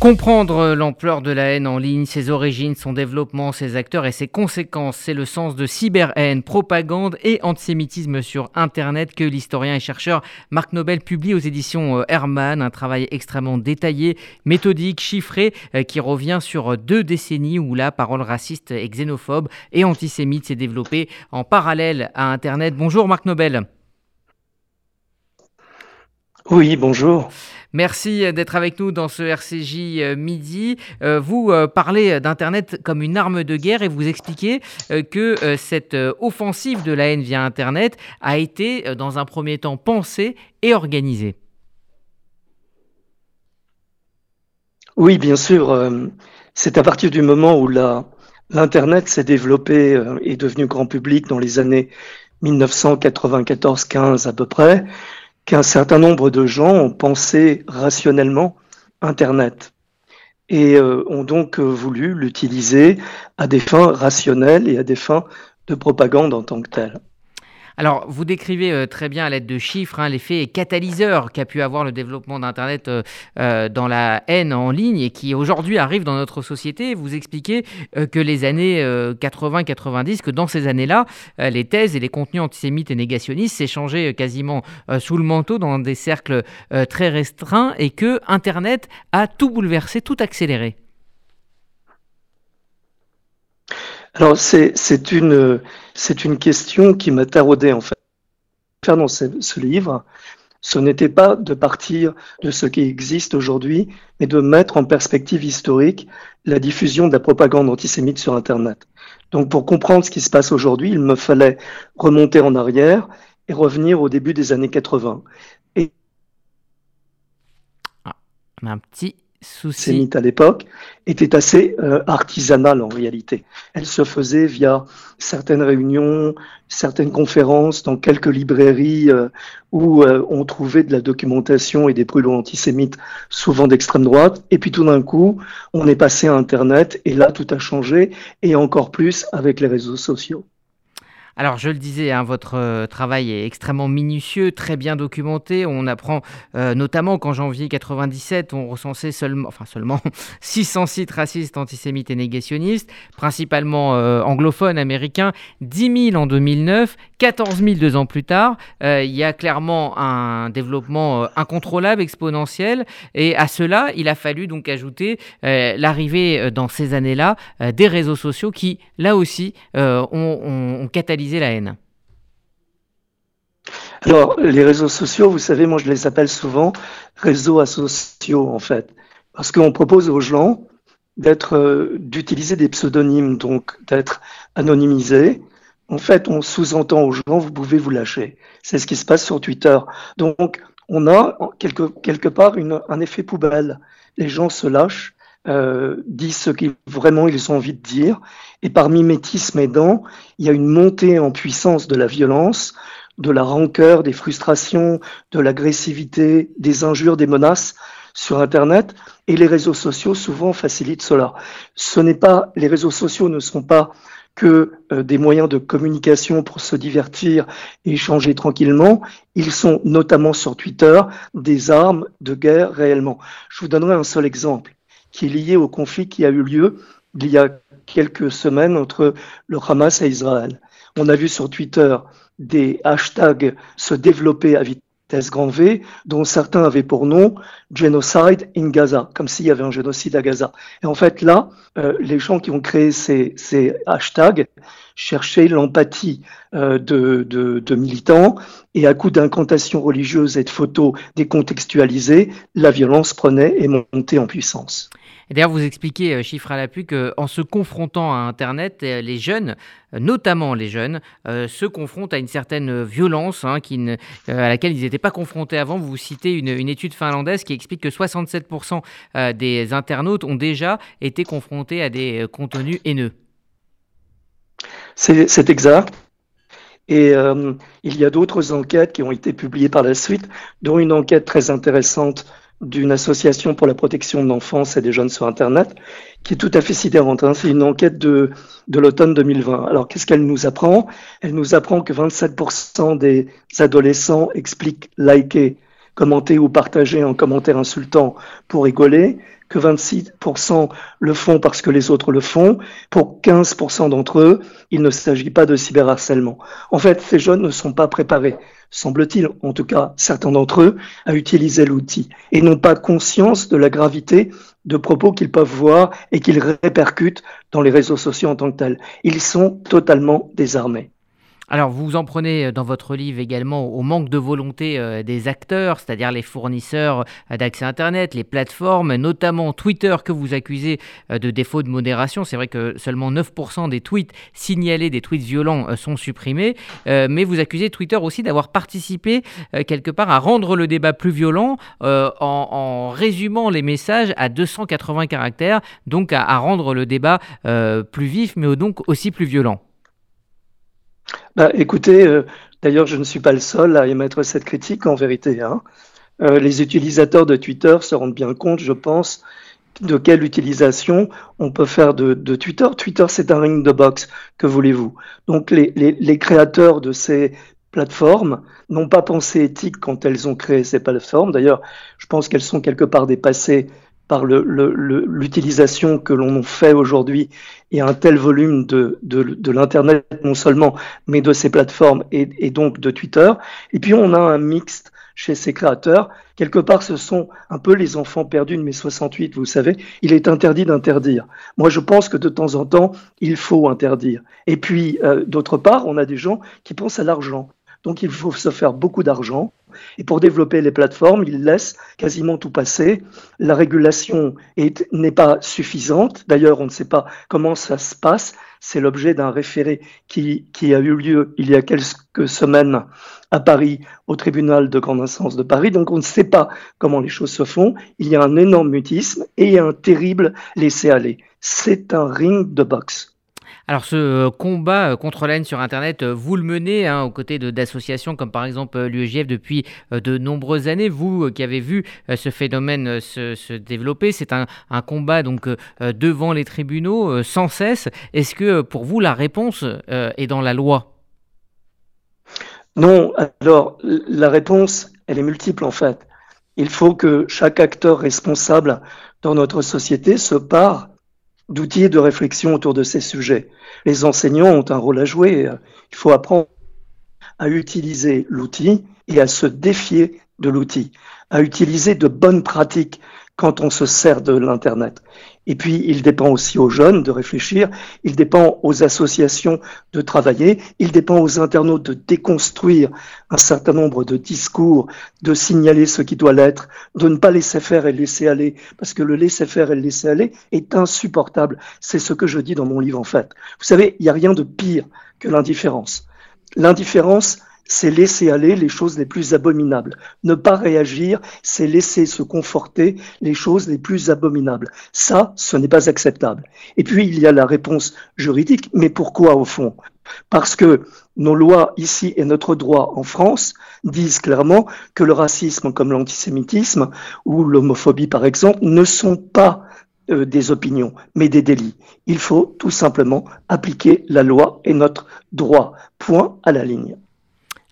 Comprendre l'ampleur de la haine en ligne, ses origines, son développement, ses acteurs et ses conséquences, c'est le sens de cyberhaine, propagande et antisémitisme sur Internet que l'historien et chercheur Marc Nobel publie aux éditions euh, Hermann, un travail extrêmement détaillé, méthodique, chiffré, euh, qui revient sur deux décennies où la parole raciste et xénophobe et antisémite s'est développée en parallèle à Internet. Bonjour Marc Nobel. Oui, bonjour. Merci d'être avec nous dans ce RCJ euh, Midi. Euh, vous euh, parlez d'Internet comme une arme de guerre et vous expliquez que cette offensive de la haine via Internet a été, dans un premier temps, pensée et organisée. Oui, bien sûr. C'est à partir du moment où l'Internet s'est développé et est devenu grand public dans les années 1994-15 à peu près, qu'un certain nombre de gens ont pensé rationnellement Internet et euh, ont donc euh, voulu l'utiliser à des fins rationnelles et à des fins de propagande en tant que telle. Alors, vous décrivez euh, très bien à l'aide de chiffres hein, l'effet catalyseur qu'a pu avoir le développement d'Internet euh, euh, dans la haine en ligne et qui aujourd'hui arrive dans notre société. Vous expliquez que les années 80-90, que dans ces années-là, les thèses et les contenus antisémites et négationnistes s'échangeaient quasiment sous le manteau dans des cercles très restreints et que Internet a tout bouleversé, tout accéléré. Alors c'est une une question qui m'a taraudé en fait. Faire dans ce, livre, ce n'était pas de partir de ce qui existe aujourd'hui, mais de mettre en perspective historique la diffusion de la propagande antisémite sur Internet. Donc pour comprendre ce qui se passe aujourd'hui, il me fallait remonter en arrière et revenir au début des années 80. Et ah, on a un petit sémite à l'époque était assez euh, artisanale en réalité. Elle se faisait via certaines réunions, certaines conférences dans quelques librairies euh, où euh, on trouvait de la documentation et des brûlots antisémites, souvent d'extrême droite. Et puis tout d'un coup, on est passé à Internet et là, tout a changé et encore plus avec les réseaux sociaux. Alors, je le disais, hein, votre euh, travail est extrêmement minutieux, très bien documenté. On apprend euh, notamment qu'en janvier 97, on recensait seulement, enfin seulement 600 sites racistes, antisémites et négationnistes, principalement euh, anglophones, américains, 10 000 en 2009, 14 000 deux ans plus tard. il y a clairement un développement incontrôlable, exponentiel. Et à cela, il a fallu donc ajouter l'arrivée dans ces années-là des réseaux sociaux qui, là aussi, ont, ont catalysé la haine Alors, les réseaux sociaux, vous savez, moi je les appelle souvent réseaux asociaux en fait, parce qu'on propose aux gens euh, d'utiliser des pseudonymes, donc d'être anonymisés. En fait, on sous-entend aux gens, vous pouvez vous lâcher. C'est ce qui se passe sur Twitter. Donc, on a quelque, quelque part un effet poubelle. Les gens se lâchent euh, disent ce qu'ils vraiment ils ont envie de dire. Et par mimétisme aidant, il y a une montée en puissance de la violence, de la rancœur, des frustrations, de l'agressivité, des injures, des menaces sur Internet. Et les réseaux sociaux souvent facilitent cela. Ce n'est pas, les réseaux sociaux ne sont pas que euh, des moyens de communication pour se divertir et échanger tranquillement. Ils sont notamment sur Twitter des armes de guerre réellement. Je vous donnerai un seul exemple qui est lié au conflit qui a eu lieu il y a quelques semaines entre le Hamas et Israël. On a vu sur Twitter des hashtags se développer à vitesse grand V, dont certains avaient pour nom Genocide in Gaza, comme s'il y avait un génocide à Gaza. Et en fait, là, euh, les gens qui ont créé ces, hashtags cherchaient l'empathie euh, de, militants, et à coup d'incantations religieuses et de photos décontextualisées, la violence prenait et montait en puissance. D'ailleurs, vous expliquez, euh, chiffre à l'appui, qu'en se confrontant à Internet, euh, les jeunes, euh, notamment les jeunes, se confrontent à une certaine violence hein, à laquelle ils n'étaient pas confrontés avant. Vous citez une, étude finlandaise qui explique que 67% des internautes ont déjà été confrontés à des contenus haineux. C'est exact. Et il y a d'autres enquêtes qui ont été publiées par la suite, dont une enquête très intéressante d'une association pour la protection de l'enfance et des jeunes sur Internet, qui est tout à fait sidérante. Hein. C'est une enquête de, de l'automne 2020. Alors, qu'est-ce qu'elle nous apprend? Elle nous apprend que 27% des adolescents expliquent liker commenter ou partager un commentaire insultant pour rigoler, que 26% le font parce que les autres le font. Pour 15% d'entre eux, il ne s'agit pas de cyberharcèlement. En fait, ces jeunes ne sont pas préparés, semble-t-il, en tout cas certains d'entre eux, à utiliser l'outil et n'ont pas conscience de la gravité de propos qu'ils peuvent voir et qu'ils répercutent dans les réseaux sociaux en tant que tels. Ils sont totalement désarmés. Alors, vous en prenez euh, dans votre livre également au manque de volonté euh, des acteurs, c'est-à-dire les fournisseurs euh, d'accès Internet, les plateformes, notamment Twitter que vous accusez de défaut de modération. C'est vrai que seulement 9% des tweets signalés, des tweets violents, sont supprimés. Mais vous accusez Twitter aussi d'avoir participé quelque part à rendre le débat plus violent en, résumant les messages à 280 caractères, donc à, à rendre le débat plus vif, mais donc aussi plus violent. Bah, écoutez, euh, d'ailleurs, je ne suis pas le seul à émettre cette critique en vérité. Hein. Euh, les utilisateurs de Twitter se rendent bien compte, je pense, de quelle utilisation on peut faire de, Twitter. Twitter, c'est un ring de boxe, que voulez-vous Donc, les, les, créateurs de ces plateformes n'ont pas pensé éthique quand elles ont créé ces plateformes. D'ailleurs, je pense qu'elles sont quelque part dépassées par l'utilisation le, que l'on fait aujourd'hui et un tel volume de, de, l'Internet non seulement, mais de ces plateformes et, et, donc de Twitter. Et puis on a un mixte chez ces créateurs. Quelque part, ce sont un peu les enfants perdus de mai 68, vous savez. Il est interdit d'interdire. Moi, je pense que de temps en temps, il faut interdire. Et puis, euh, d'autre part, on a des gens qui pensent à l'argent. Donc il faut se faire beaucoup d'argent. Et pour développer les plateformes, ils laissent quasiment tout passer. La régulation n'est pas suffisante. D'ailleurs, on ne sait pas comment ça se passe. C'est l'objet d'un référé qui, a eu lieu il y a quelques semaines à Paris, au tribunal de grande instance de Paris. Donc on ne sait pas comment les choses se font. Il y a un énorme mutisme et un terrible laisser-aller. C'est un ring de boxe. Alors ce euh, combat euh, contre la sur Internet, euh, vous le menez hein, aux côtés d'associations comme par exemple l'UEJF depuis de nombreuses années. Vous qui avez vu ce phénomène se, développer, c'est un, combat donc devant les tribunaux sans cesse. Est-ce que pour vous la réponse est dans la loi? Non, alors la réponse, elle est multiple en fait. Il faut que chaque acteur responsable dans notre société se pare d'outils de réflexion autour de ces sujets. Les enseignants ont un rôle à jouer. Il faut apprendre à utiliser l'outil et à se défier de l'outil, à utiliser de bonnes pratiques quand on se sert de l'Internet. Et puis, il dépend aussi aux jeunes de réfléchir, il dépend aux associations de travailler, il dépend aux internautes de déconstruire un certain nombre de discours, de signaler ce qui doit l'être, de ne pas laisser faire et laisser aller, parce que le laisser faire et le laisser aller est insupportable. C'est ce que je dis dans mon livre, en fait. Vous savez, il n'y a rien de pire que l'indifférence. L'indifférence, c'est laisser aller les choses les plus abominables. Ne pas réagir, c'est laisser se conforter les choses les plus abominables. Ça, ce n'est pas acceptable. Et puis, il y a la réponse juridique. Mais pourquoi, au fond? Parce que nos lois ici et notre droit en France disent clairement que le racisme comme l'antisémitisme ou l'homophobie, par exemple, ne sont pas euh, des opinions, mais des délits. Il faut tout simplement appliquer la loi et notre droit. Point à la ligne.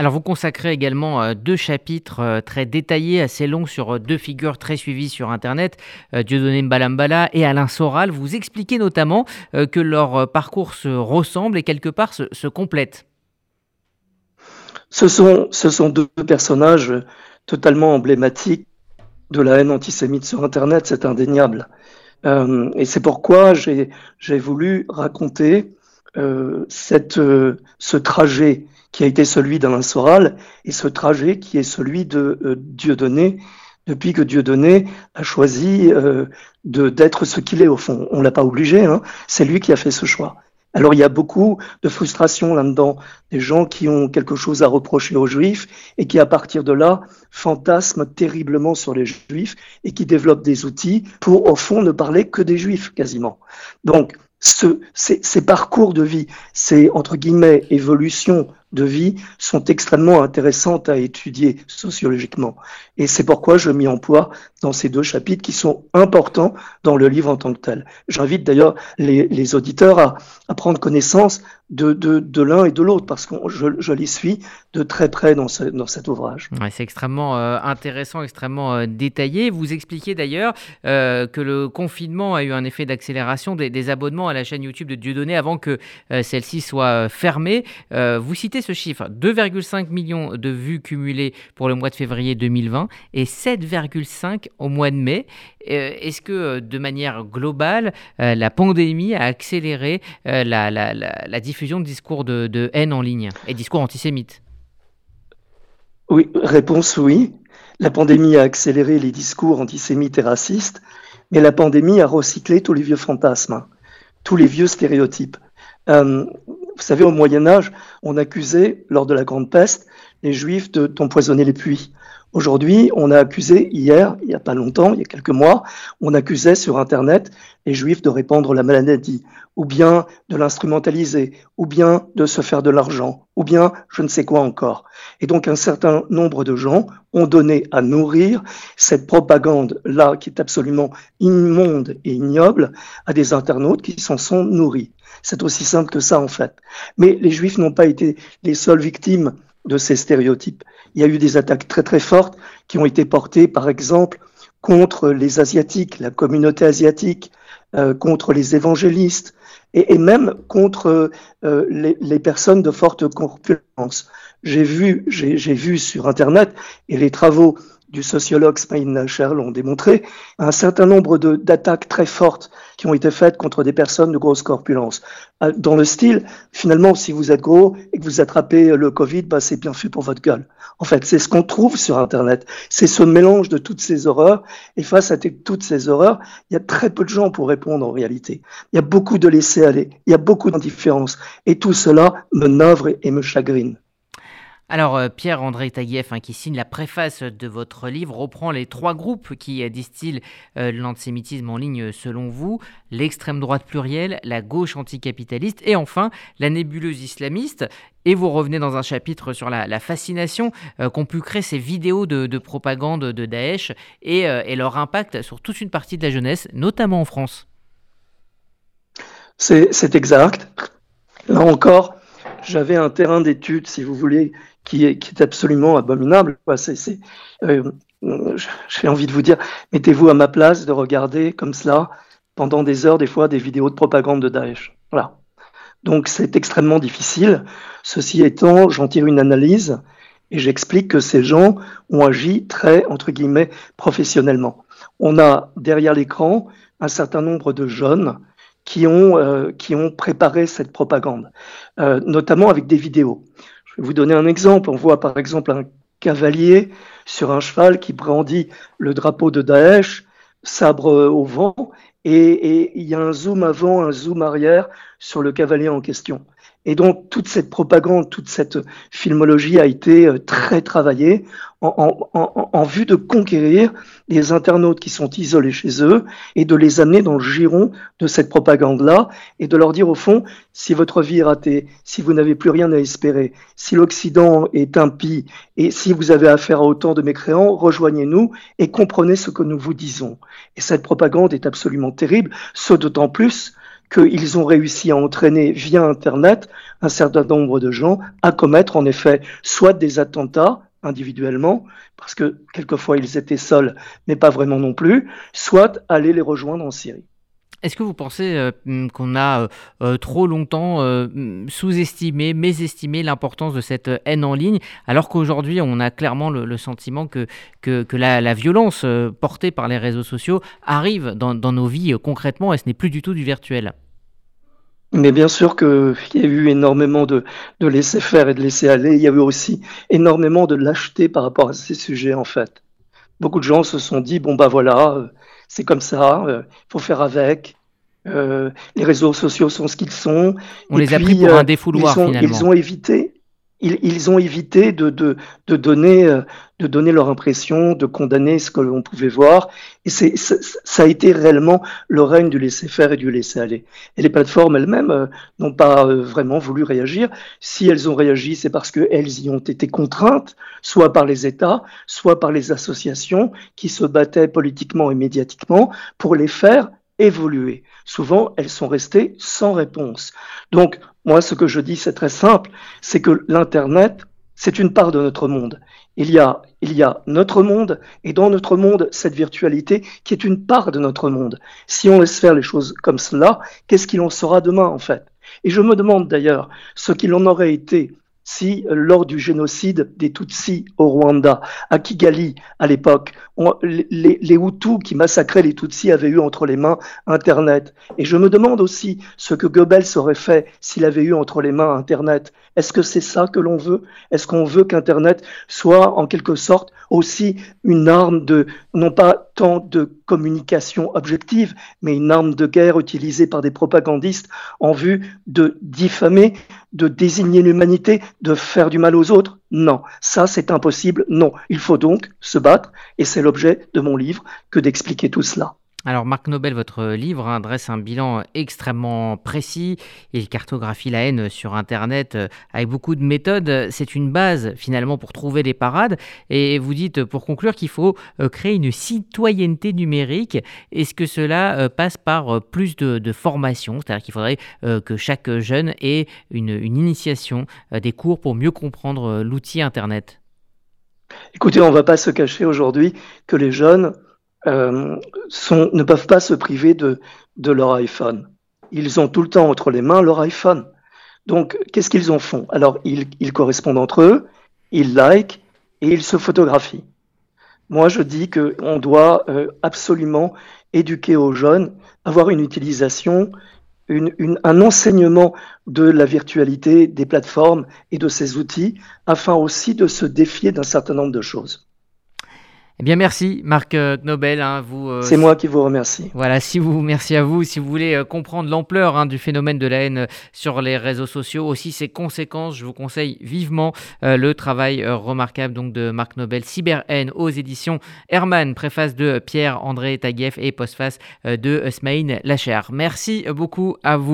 Alors vous consacrez également euh, deux chapitres euh, très détaillés, assez longs sur euh, deux figures très suivies sur Internet, Dieudonné Mbalambala et Alain Soral. Vous expliquez notamment que leur parcours se ressemble et quelque part se, complète. Ce sont, deux personnages totalement emblématiques de la haine antisémite sur Internet, c'est indéniable. et c'est pourquoi j'ai voulu raconter ce trajet qui a été celui d'Alain Soral, et ce trajet qui est celui de euh, Dieudonné, depuis que Dieudonné a choisi euh, d'être ce qu'il est au fond. On l'a pas obligé, hein, c'est lui qui a fait ce choix. Alors il y a beaucoup de frustration là-dedans, des gens qui ont quelque chose à reprocher aux juifs et qui à partir de là fantasment terriblement sur les juifs et qui développent des outils pour au fond ne parler que des juifs quasiment. Donc ce, ces, ces parcours de vie, ces entre guillemets évolutions de vie sont extrêmement intéressantes à étudier sociologiquement. Et c'est pourquoi je m'y emploie dans ces deux chapitres qui sont importants dans le livre en tant que tel. J'invite d'ailleurs les, auditeurs à, prendre connaissance de, de, l'un et de l'autre parce que je, je, les suis de très près dans, dans cet ouvrage. C'est extrêmement euh, intéressant, extrêmement euh, détaillé. Vous expliquez d'ailleurs euh, que le confinement a eu un effet d'accélération des, des, abonnements à la chaîne YouTube de Dieudonné avant que celle-ci soit fermée. vous citez ce chiffre 2,5 millions de vues cumulées pour le mois de février 2020 et 7,5 au mois de mai. Euh, est-ce que euh, de manière globale, euh, la pandémie a accéléré la, diffusion de discours de, haine en ligne et discours antisémites? Oui, réponse oui. La pandémie a accéléré les discours antisémites et racistes, mais la pandémie a recyclé tous les vieux fantasmes, hein, tous les vieux stéréotypes. Vous savez, au Moyen Âge, on accusait, lors de la Grande Peste, les Juifs d'empoisonner les puits. Aujourd'hui, on a accusé, hier, il n'y a pas longtemps, il y a quelques mois, on accusait sur Internet les Juifs de répandre la maladie, ou bien de l'instrumentaliser, ou bien de se faire de l'argent, ou bien je ne sais quoi encore. Et donc un certain nombre de gens ont donné à nourrir cette propagande-là, qui est absolument immonde et ignoble, à des internautes qui s'en sont nourris. C'est aussi simple que ça, en fait. Mais les Juifs n'ont pas été les seules victimes de ces stéréotypes. Il y a eu des attaques très très fortes qui ont été portées, par exemple, contre les Asiatiques, la communauté asiatique, euh, contre les évangélistes et, et même contre euh, les, les, personnes de forte corpulence. J'ai vu, j'ai vu sur Internet et les travaux du sociologue Smaïn Nacher l'ont démontré, un certain nombre d'attaques très fortes qui ont été faites contre des personnes de grosse corpulence. Euh, dans le style, finalement, si vous êtes gros et que vous attrapez le Covid, bah, c'est bien fait pour votre gueule. En fait, c'est ce qu'on trouve sur Internet. C'est ce mélange de toutes ces horreurs. Et face à toutes ces horreurs, il y a très peu de gens pour répondre en réalité. Il y a beaucoup de laisser aller. Il y a beaucoup d'indifférence. Et tout cela me navre et me chagrine. Alors, euh, Pierre-André Taguieff, hein, qui signe la préface de votre livre, reprend les trois groupes qui euh, distillent euh, l'antisémitisme en ligne selon vous l'extrême droite plurielle, la gauche anticapitaliste et enfin la nébuleuse islamiste. Et vous revenez dans un chapitre sur la, fascination qu'ont pu créer ces vidéos de, propagande de Daesh et, et leur impact sur toute une partie de la jeunesse, notamment en France. C'est exact. Là encore, j'avais un terrain d'étude, si vous voulez, qui est, absolument abominable. Euh, j'ai envie de vous dire, mettez-vous à ma place de regarder comme cela pendant des heures, des fois, des vidéos de propagande de Daesh. Voilà. Donc c'est extrêmement difficile. Ceci étant, j'en tire une analyse et j'explique que ces gens ont agi très, entre guillemets, professionnellement. On a derrière l'écran un certain nombre de jeunes qui ont, euh, qui ont préparé cette propagande, euh, notamment avec des vidéos. Je vais vous donner un exemple. On voit par exemple un cavalier sur un cheval qui brandit le drapeau de Daesh, sabre au vent, et, il y a un zoom avant, un zoom arrière sur le cavalier en question. Et donc toute cette propagande, toute cette filmologie a été euh, très travaillée en, vue de conquérir les internautes qui sont isolés chez eux et de les amener dans le giron de cette propagande-là et de leur dire au fond, si votre vie est ratée, si vous n'avez plus rien à espérer, si l'Occident est impie et si vous avez affaire à autant de mécréants, rejoignez-nous et comprenez ce que nous vous disons. Et cette propagande est absolument terrible, ce d'autant plus qu'ils ont réussi à entraîner via Internet un certain nombre de gens à commettre en effet soit des attentats individuellement, parce que quelquefois ils étaient seuls, mais pas vraiment non plus, soit aller les rejoindre en Syrie. Est-ce que vous pensez euh, mm, qu'on a euh, euh, trop longtemps mm, sous-estimé, mésestimé l'importance de cette haine en ligne, alors qu'aujourd'hui on a clairement le, sentiment que, que, la, violence portée par les réseaux sociaux arrive dans, dans nos vies concrètement et ce n'est plus du tout du virtuel? Mais bien sûr qu'il y a eu énormément de, de laisser faire et de laisser aller. Il y a eu aussi énormément de lâcheté par rapport à ces sujets, en fait. Beaucoup de gens se sont dit, bon, bah voilà, c'est comme ça, il faut faire avec. Euh, les réseaux sociaux sont ce qu'ils sont. On les a pris pour un euh, défouloir ils finalement. Ils ont évité, ils, ont évité de, de, de, donner, euh, de donner leur impression, de condamner ce que l'on pouvait voir. Et c'est, ça a été réellement le règne du laisser-faire et du laisser-aller. Et les plateformes elles-mêmes euh, n'ont pas euh, vraiment voulu réagir. Si elles ont réagi, c'est parce qu'elles y ont été contraintes, soit par les États, soit par les associations qui se battaient politiquement et médiatiquement pour les faire évoluer. Souvent, elles sont restées sans réponse. Donc, moi, ce que je dis, c'est très simple, c'est que l'Internet, c'est une part de notre monde. Il y, a, il y a notre monde, et dans notre monde, cette virtualité qui est une part de notre monde. Si on laisse faire les choses comme cela, qu'est-ce qu'il en sera demain, en fait? Et je me demande d'ailleurs ce qu'il en aurait été si lors du génocide des Tutsis au Rwanda, à Kigali à l'époque, les, les, Hutus qui massacraient les Tutsis avaient eu entre les mains Internet. Et je me demande aussi ce que Goebbels aurait fait s'il avait eu entre les mains Internet. Est-ce que c'est ça que l'on veut? Est-ce qu'on veut qu'Internet soit en quelque sorte aussi une arme de, non pas tant de communication objective, mais une arme de guerre utilisée par des propagandistes en vue de diffamer, de désigner l'humanité, de faire du mal aux autres Non, ça c'est impossible. Non, il faut donc se battre, et c'est l'objet de mon livre que d'expliquer tout cela. Alors Marc Nobel, votre livre hein, dresse un bilan extrêmement précis. Il cartographie la haine sur Internet euh, avec beaucoup de méthodes. C'est une base finalement pour trouver des parades. Et vous dites pour conclure qu'il faut euh, créer une citoyenneté numérique. Est-ce que cela euh, passe par plus de, formation? C'est-à-dire qu'il faudrait que chaque jeune ait une, une initiation, des cours pour mieux comprendre l'outil Internet? Écoutez, on ne va pas se cacher aujourd'hui que les jeunes euh, ne peuvent pas se priver de, leur iPhone. Ils ont tout le temps entre les mains leur iPhone. Donc, qu'est-ce qu'ils en font? Alors, ils, correspondent entre eux, ils like et ils se photographient. Moi, je dis qu'on doit euh, absolument éduquer aux jeunes, avoir une utilisation, un enseignement de la virtualité, des plateformes et de ces outils, afin aussi de se défier d'un certain nombre de choses. Eh bien, merci Marc euh, Nobel. Hein, vous, euh, c'est moi qui vous remercie. Voilà, si vous, merci à vous. Si vous voulez euh, comprendre l'ampleur hein, du phénomène de la haine sur les réseaux sociaux, aussi ses conséquences, je vous conseille vivement le travail remarquable donc de Marc Nobel, Cyber haine aux éditions Herman, préface de Pierre-André Taguieff et postface de Smaïn Lacher. Merci beaucoup à vous.